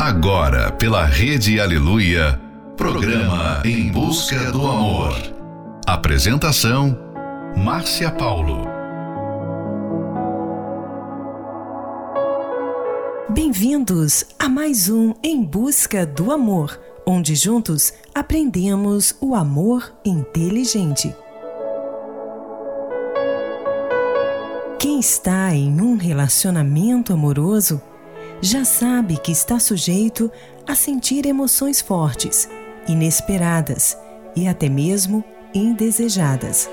Agora, pela Rede Aleluia, programa Em Busca do Amor. Apresentação: Márcia Paulo. Bem-vindos a mais um Em Busca do Amor, onde juntos aprendemos o amor inteligente. Quem está em um relacionamento amoroso já sabe que está sujeito a sentir emoções fortes, inesperadas e até mesmo indesejadas.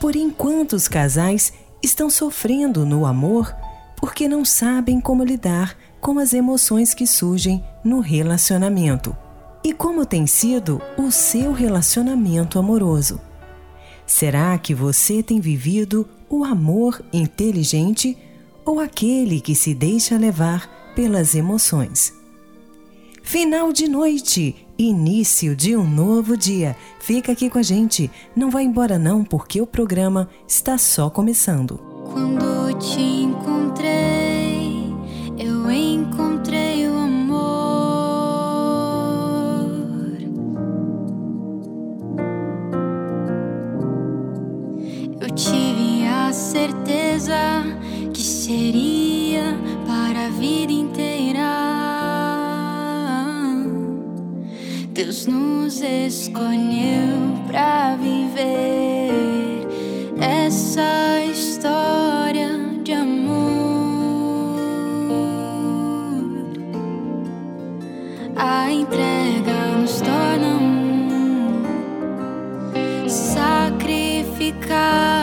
Porém, quantos casais estão sofrendo no amor porque não sabem como lidar com as emoções que surgem no relacionamento? E como tem sido o seu relacionamento amoroso? Será que você tem vivido o amor inteligente ou aquele que se deixa levar pelas emoções. Final de noite, início de um novo dia. Fica aqui com a gente, não vai embora não, porque o programa está só começando. Quando te encontrei, eu encontrei o amor. Eu tive a certeza seria para a vida inteira. Deus nos escolheu para viver essa história de amor. A entrega nos torna um sacrificar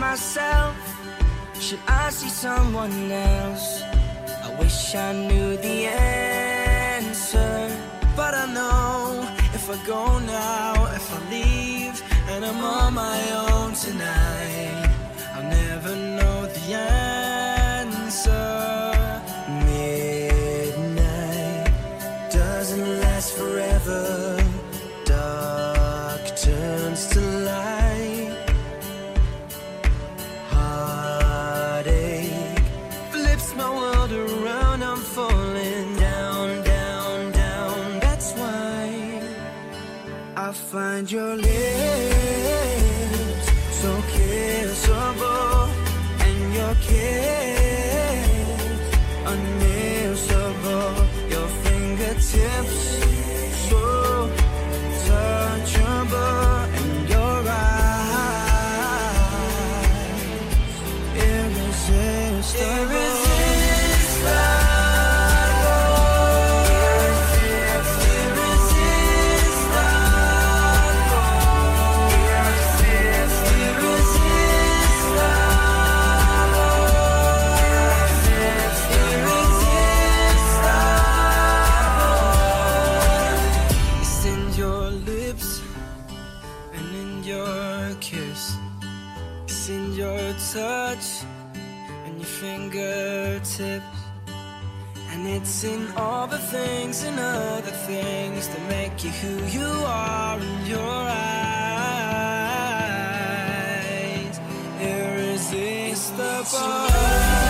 myself. Should I see someone else? I wish I knew the answer. But I know if I go now, if I leave And I'm on my own tonight I'll never know the answer. find your lips. know the things that make you who you are in your eyes. Irresistible.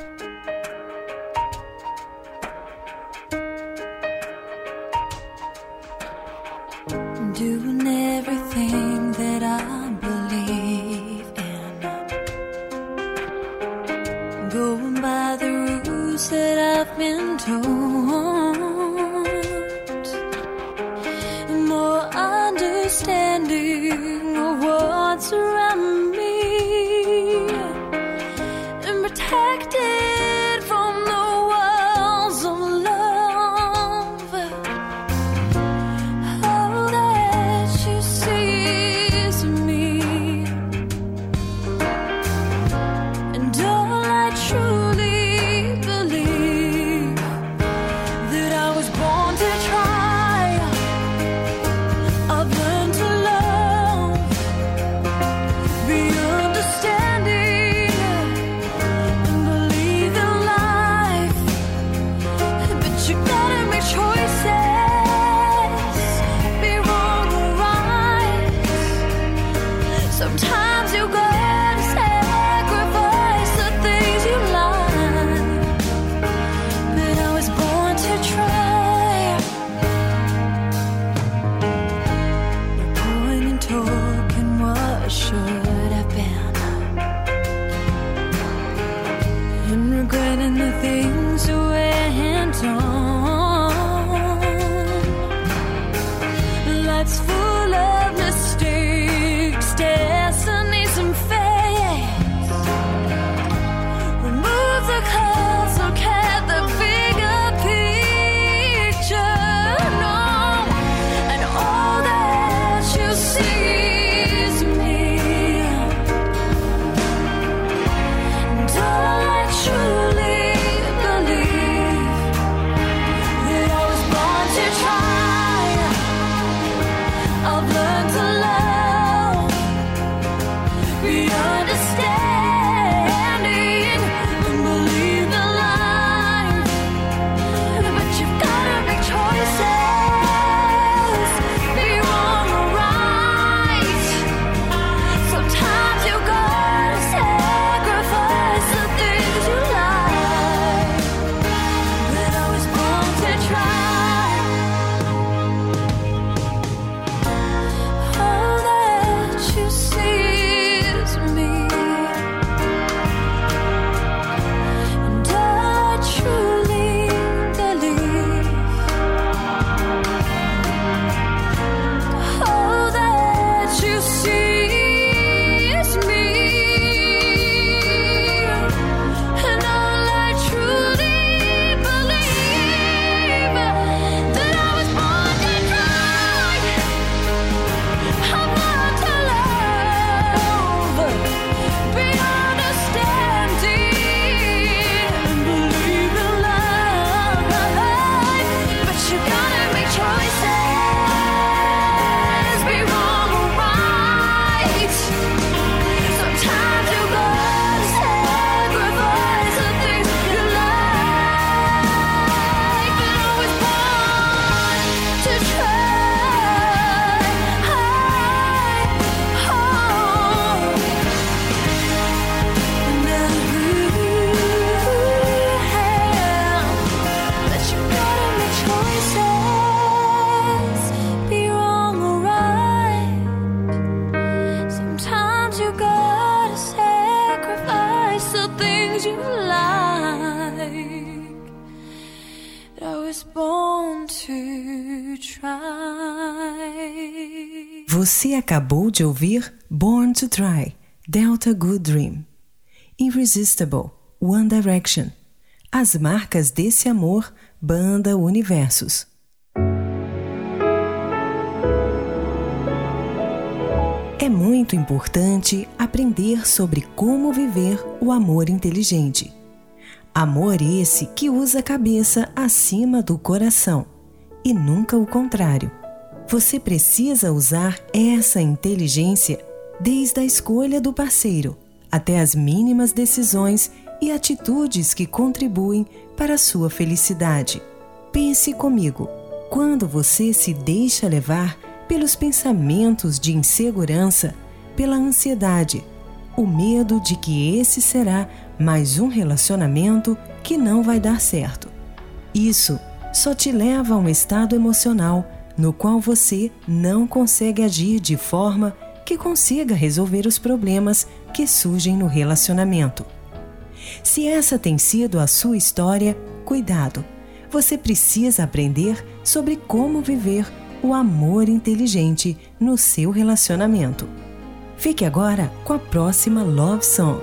De ouvir Born to Try, Delta Good Dream. Irresistible, One Direction. As marcas desse amor, Banda Universos. É muito importante aprender sobre como viver o amor inteligente. Amor esse que usa a cabeça acima do coração e nunca o contrário. Você precisa usar essa inteligência desde a escolha do parceiro até as mínimas decisões e atitudes que contribuem para a sua felicidade. Pense comigo: quando você se deixa levar pelos pensamentos de insegurança, pela ansiedade, o medo de que esse será mais um relacionamento que não vai dar certo. Isso só te leva a um estado emocional no qual você não consegue agir de forma que consiga resolver os problemas que surgem no relacionamento. Se essa tem sido a sua história, cuidado! Você precisa aprender sobre como viver o amor inteligente no seu relacionamento. Fique agora com a próxima Love Song.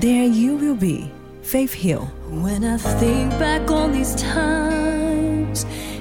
There You Will Be, Faith Hill. When I think back on these times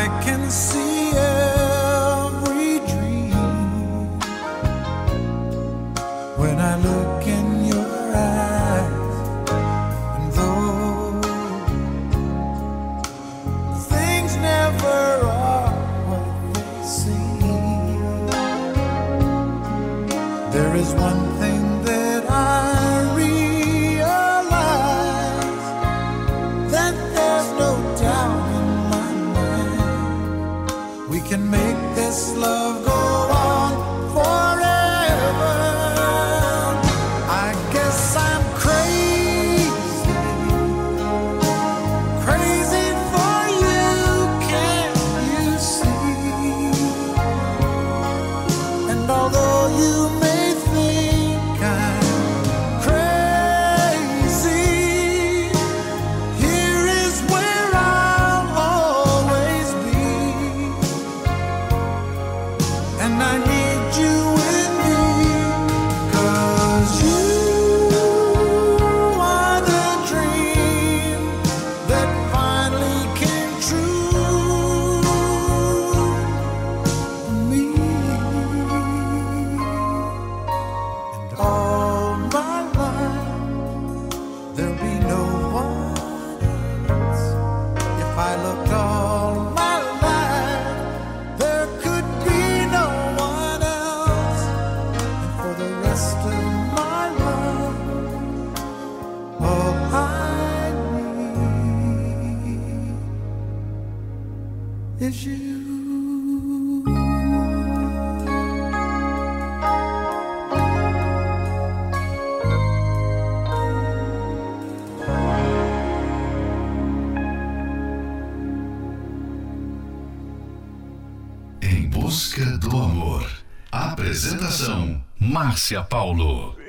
I can see Márcia Paulo.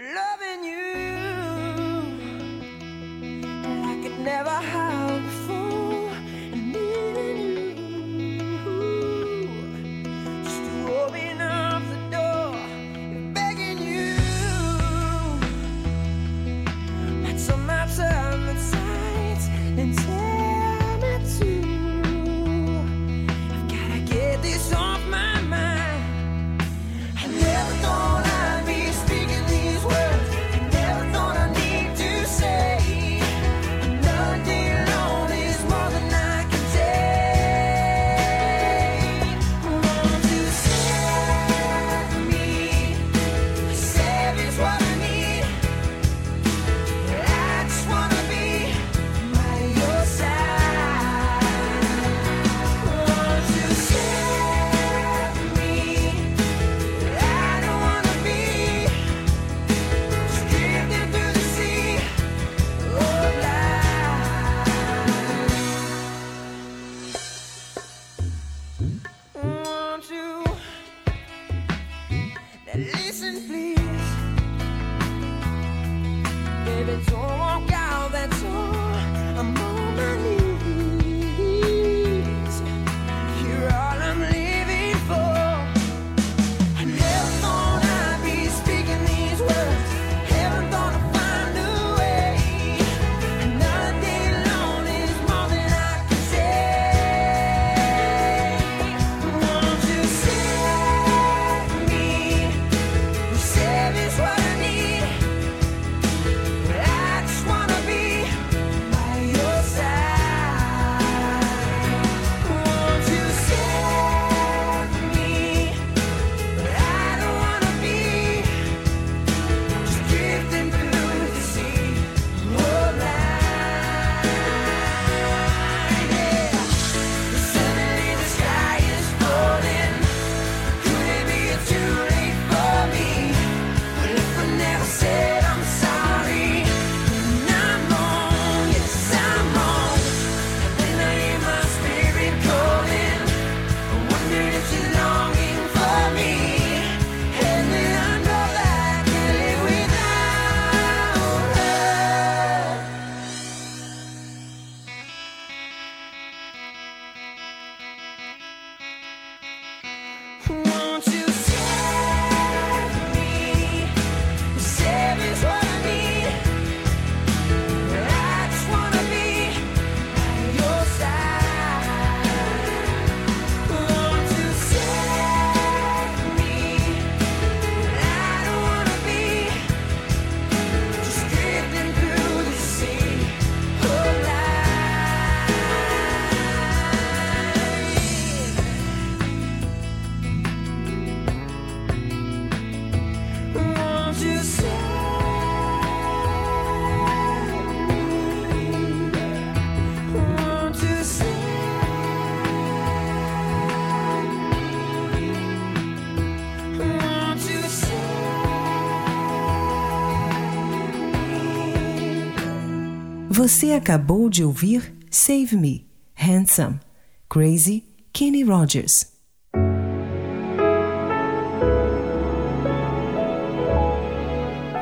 Você acabou de ouvir Save Me, Handsome, Crazy, Kenny Rogers.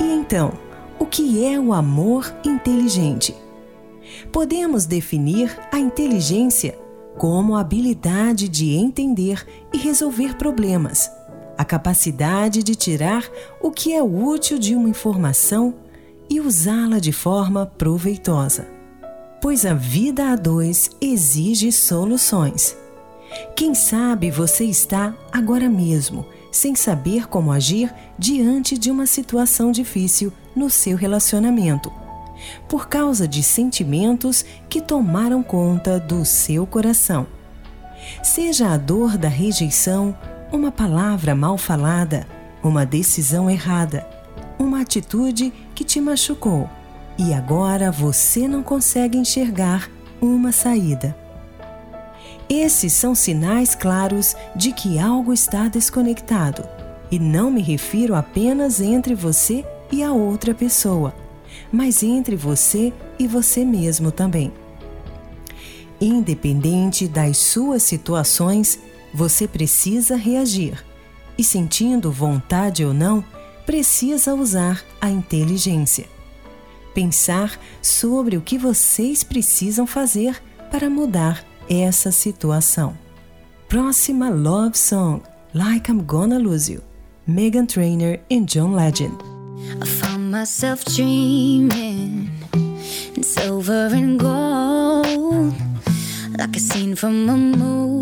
E então, o que é o amor inteligente? Podemos definir a inteligência como a habilidade de entender e resolver problemas, a capacidade de tirar o que é útil de uma informação e usá-la de forma proveitosa. Pois a vida a dois exige soluções. Quem sabe você está agora mesmo sem saber como agir diante de uma situação difícil no seu relacionamento, por causa de sentimentos que tomaram conta do seu coração. Seja a dor da rejeição, uma palavra mal falada, uma decisão errada, uma atitude que te machucou e agora você não consegue enxergar uma saída. Esses são sinais claros de que algo está desconectado. E não me refiro apenas entre você e a outra pessoa, mas entre você e você mesmo também. Independente das suas situações, você precisa reagir. E sentindo vontade ou não, precisa usar a inteligência. Pensar sobre o que vocês precisam fazer para mudar essa situação. Próxima Love Song, Like I'm Gonna Lose You, Megan Trainor e John Legend. I found myself dreaming in silver and gold, like a scene from a movie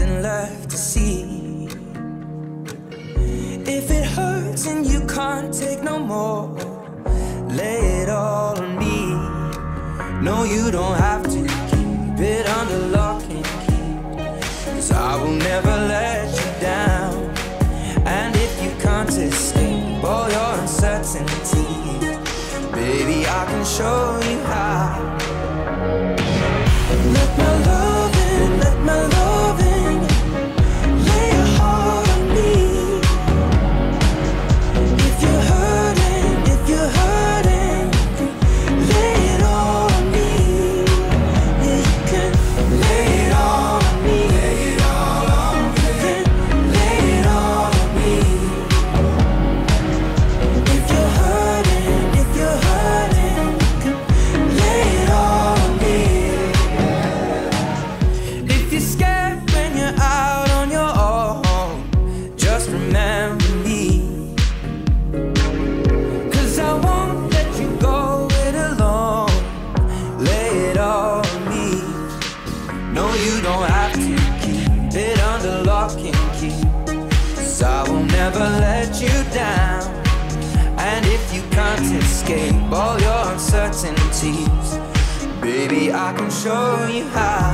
nothing left to see. If it hurts and you can't take no more, lay it all on me. No, you don't have to keep it under lock and key. Cause I will never let you down. And if you can't escape all your uncertainty, baby, I can show you. show you how.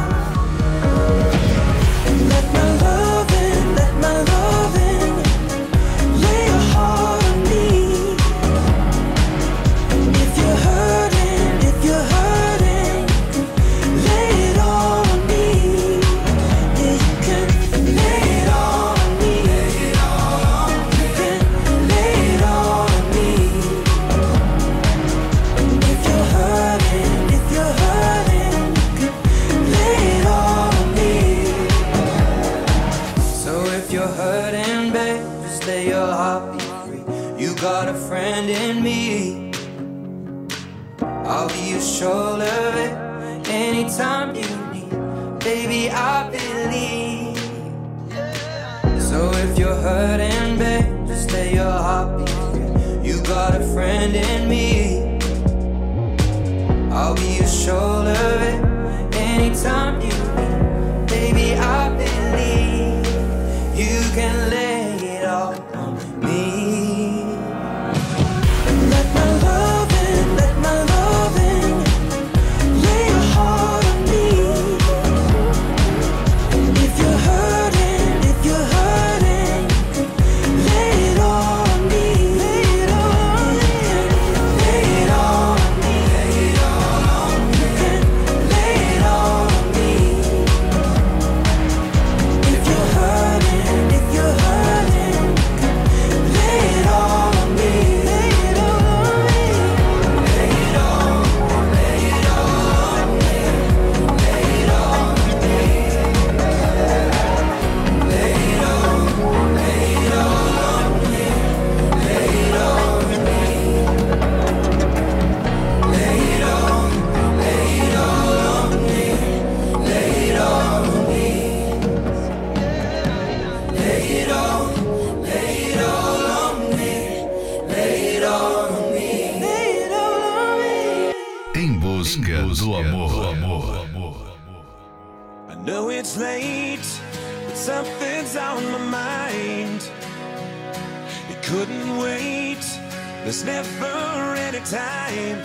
There's never any time.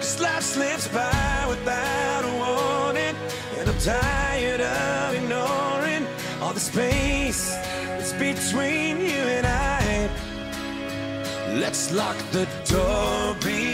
Cause life slips by without a warning. And I'm tired of ignoring all the space that's between you and I. Let's lock the door behind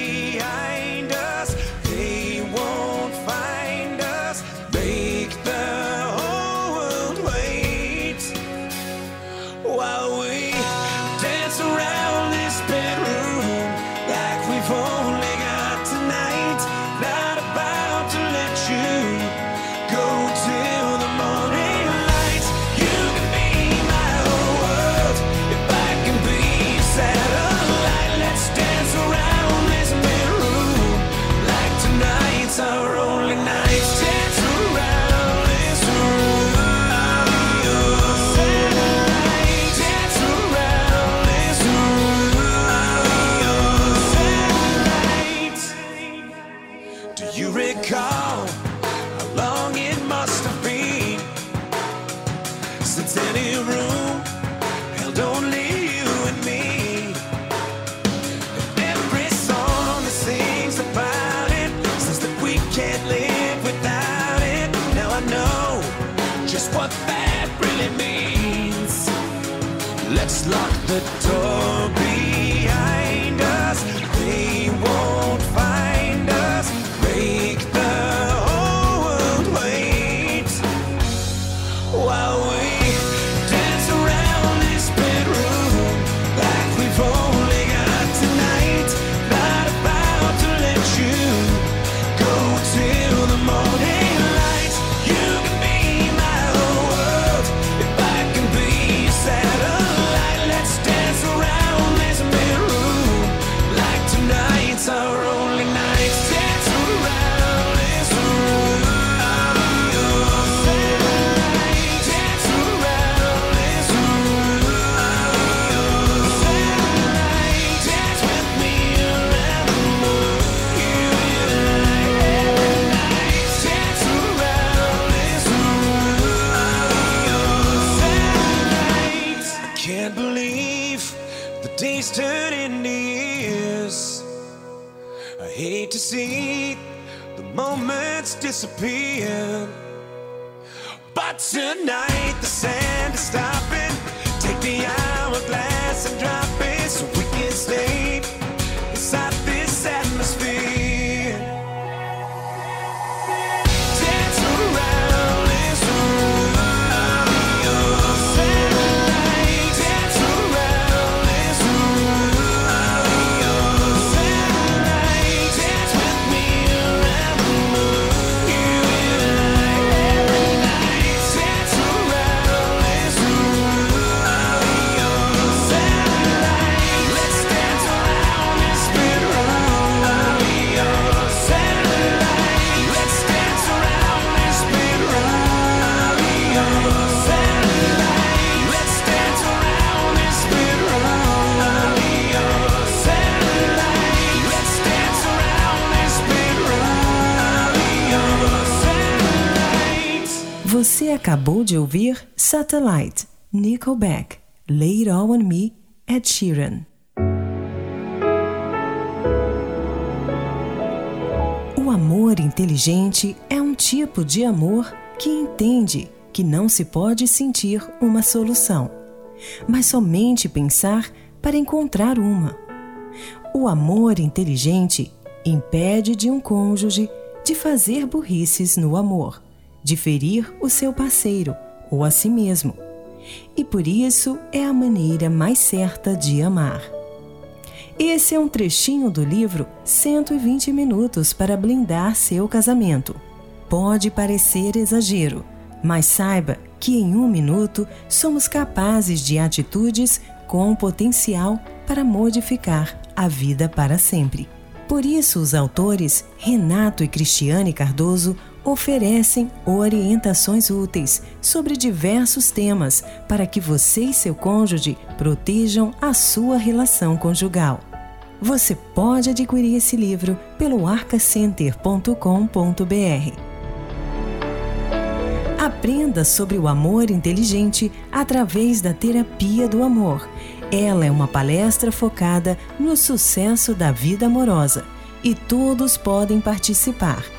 Você acabou de ouvir Satellite, Nickelback, Lay It All On Me, Ed Sheeran. O amor inteligente é um tipo de amor que entende que não se pode sentir uma solução, mas somente pensar para encontrar uma. O amor inteligente impede de um cônjuge de fazer burrices no amor, de ferir o seu parceiro ou a si mesmo. E por isso é a maneira mais certa de amar. Esse é um trechinho do livro 120 Minutos para Blindar Seu Casamento. Pode parecer exagero, mas saiba que em um minuto somos capazes de atitudes com potencial para modificar a vida para sempre. Por isso, os autores Renato e Cristiane Cardoso oferecem orientações úteis sobre diversos temas para que você e seu cônjuge protejam a sua relação conjugal. Você pode adquirir esse livro pelo arcacenter.com.br. Aprenda sobre o amor inteligente através da terapia do amor. Ela é uma palestra focada no sucesso da vida amorosa e todos podem participar.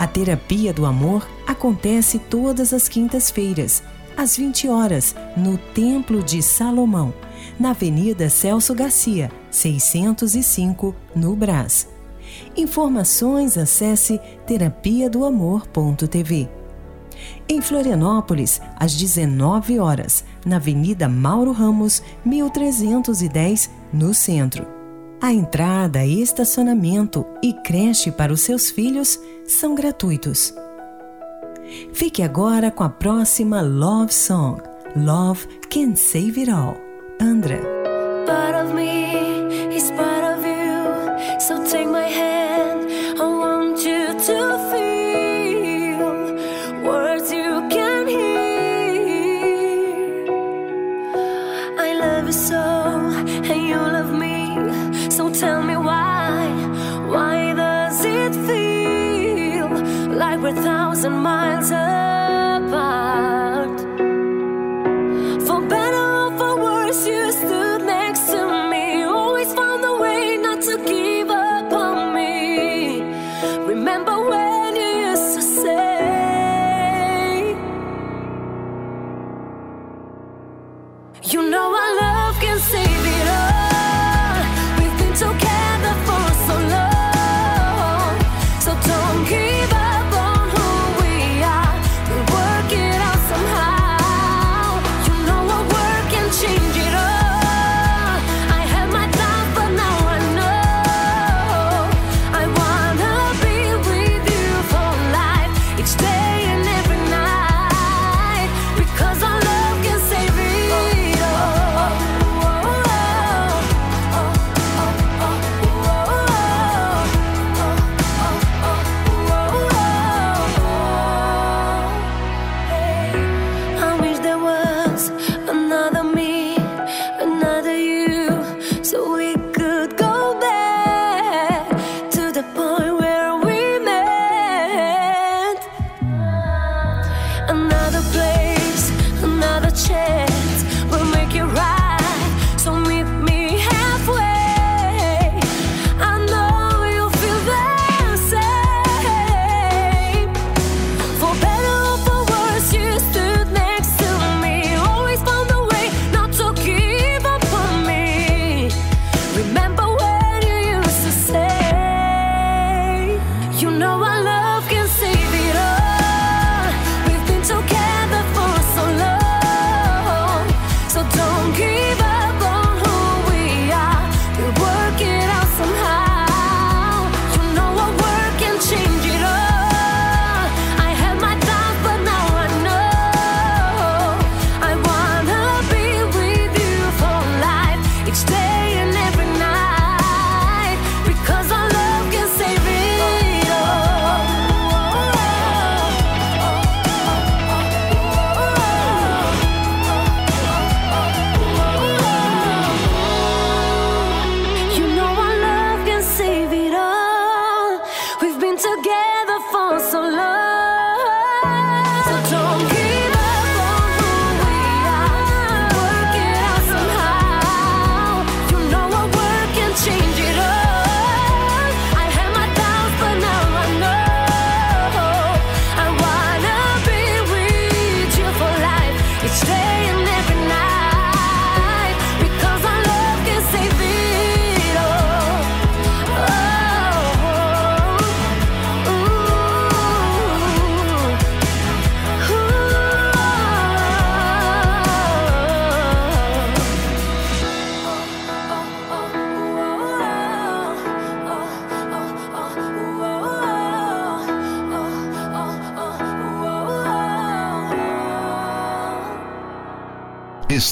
A terapia do amor acontece todas as quintas-feiras, às 20 horas, no Templo de Salomão, na Avenida Celso Garcia, 605, no Brás. Informações acesse terapia do amor.tv. Em Florianópolis, às 19 horas, na Avenida Mauro Ramos, 1310, no centro. A entrada, estacionamento e creche para os seus filhos são gratuitos. Fique agora com a próxima Love Song, Love Can Save It All, Andra.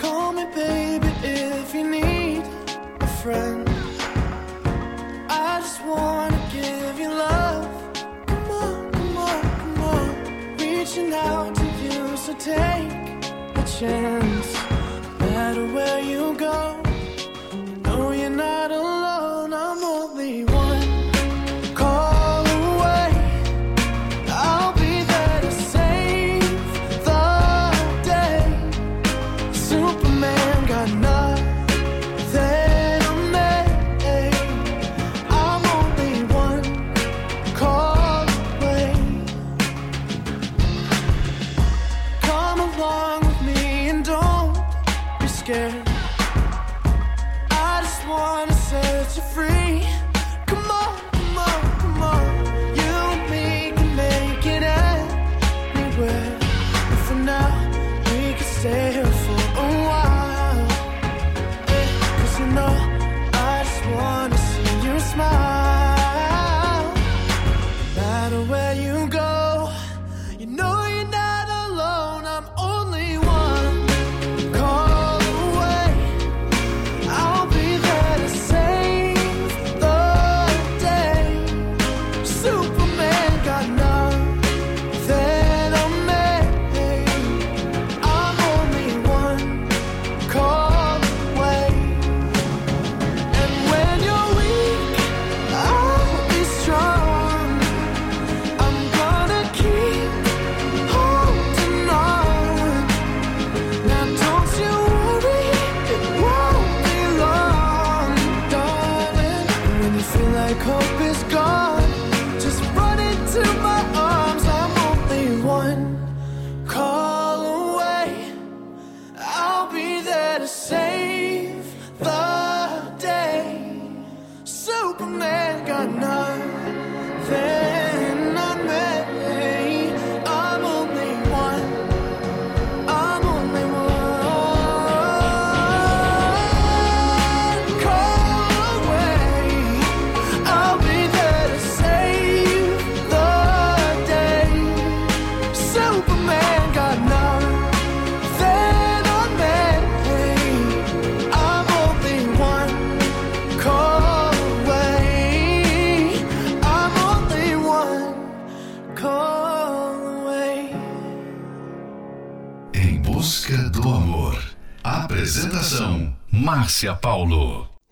Call me, baby, if you need a friend. I just wanna give you love. Come on, come on, come on. Reaching out to you, so take a chance. No matter where you go, you know you're not alone.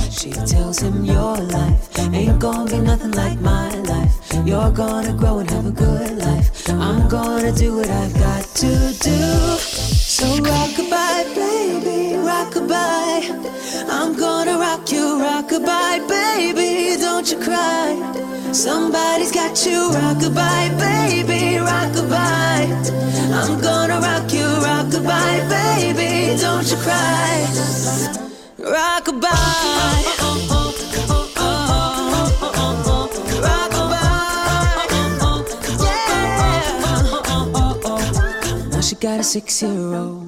She tells him, Your life ain't gonna be nothing like my life. You're gonna grow and have a good life. I'm gonna do what I've got to do. So rockabye, baby, rockabye. I'm gonna rock you, rockabye, baby. Don't you cry. Somebody's got you, rockabye, baby, rockabye. I'm gonna rock you, rockabye, baby. Don't you cry. Rockabye. Rockabye. Now she got a six year old,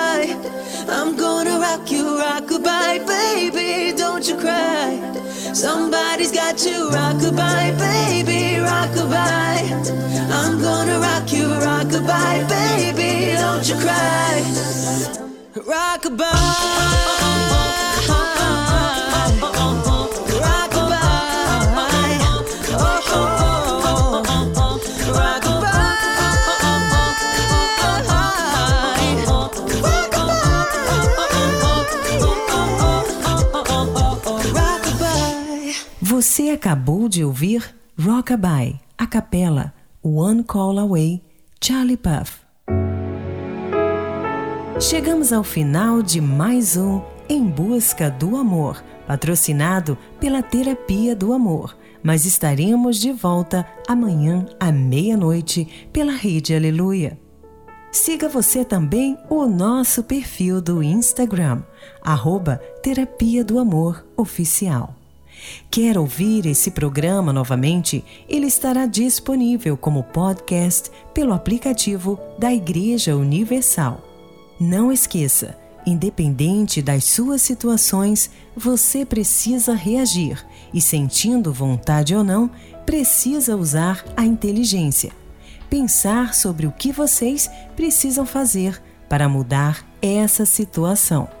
rock you, rockabye, baby. Don't Somebody's got to rockabye, baby, rockabye. I'm gonna rock you, rockabye, baby, don't you cry. Rockabye. Você acabou de ouvir Rockabye, a capela, One Call Away, Charlie Puff. Chegamos ao final de mais um Em Busca do Amor, patrocinado pela Terapia do Amor. Mas estaremos de volta amanhã à meia-noite pela Rede Aleluia. Siga você também o nosso perfil do Instagram, arroba Terapia do Amor Oficial. Quer ouvir esse programa novamente? Ele estará disponível como podcast pelo aplicativo da Igreja Universal. Não esqueça, independente das suas situações, você precisa reagir e, sentindo vontade ou não, precisa usar a inteligência. Pensar sobre o que vocês precisam fazer para mudar essa situação.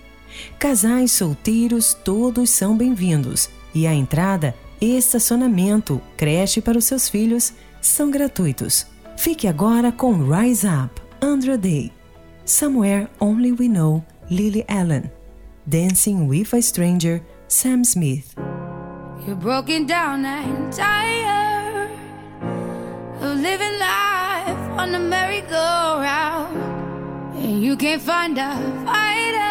Casais solteiros todos são bem-vindos e a entrada, estacionamento, creche para os seus filhos são gratuitos. Fique agora com Rise Up, Andrew Day, Somewhere Only We Know, Lily Allen, Dancing with a Stranger, Sam Smith. You're broken down and tired of living life on the merry-go-round, and you can't find a fighter.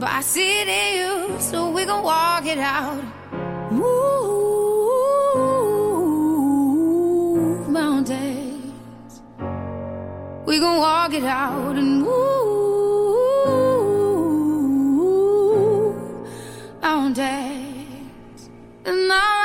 But I see it in you, so we gon' walk it out. Move mountains. We gon' walk it out and move mountains. And I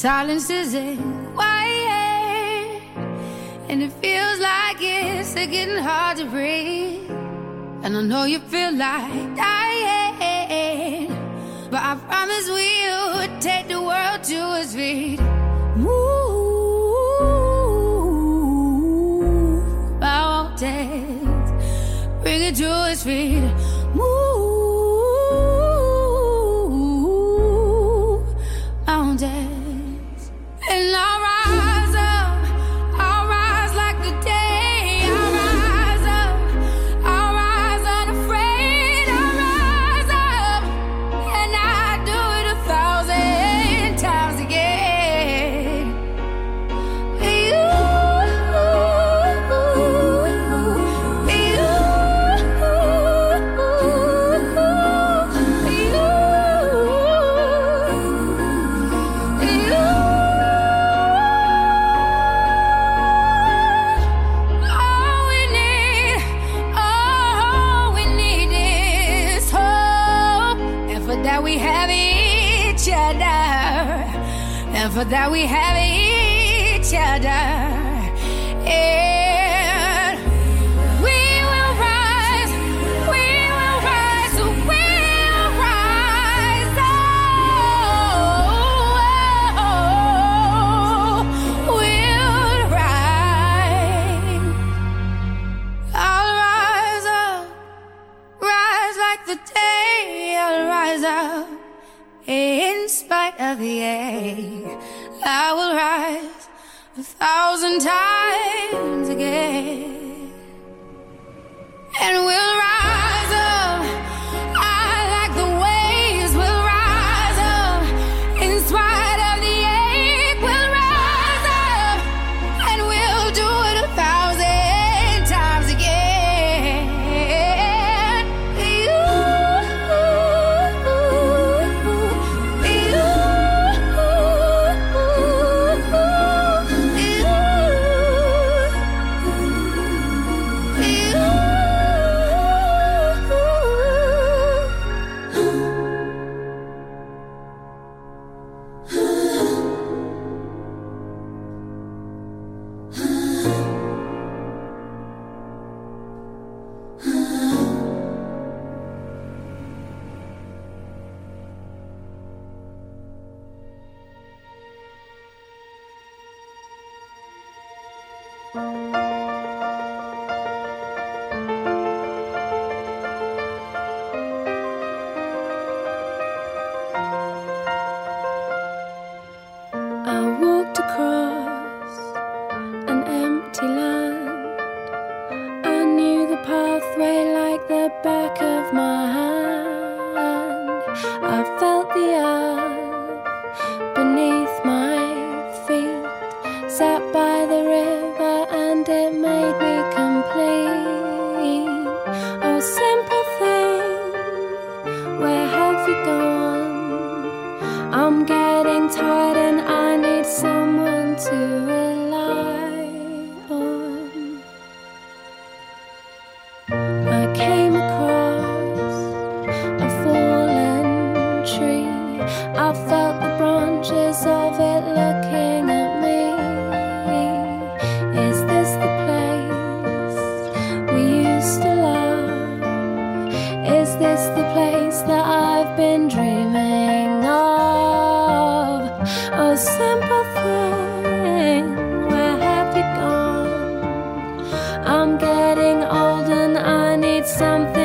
silence isn't quiet, and it feels like it's getting hard to breathe. And I know you feel like dying, but I promise we'll take the world to its feet. Move mountains, bring it to its feet. We have I'm getting old and I need something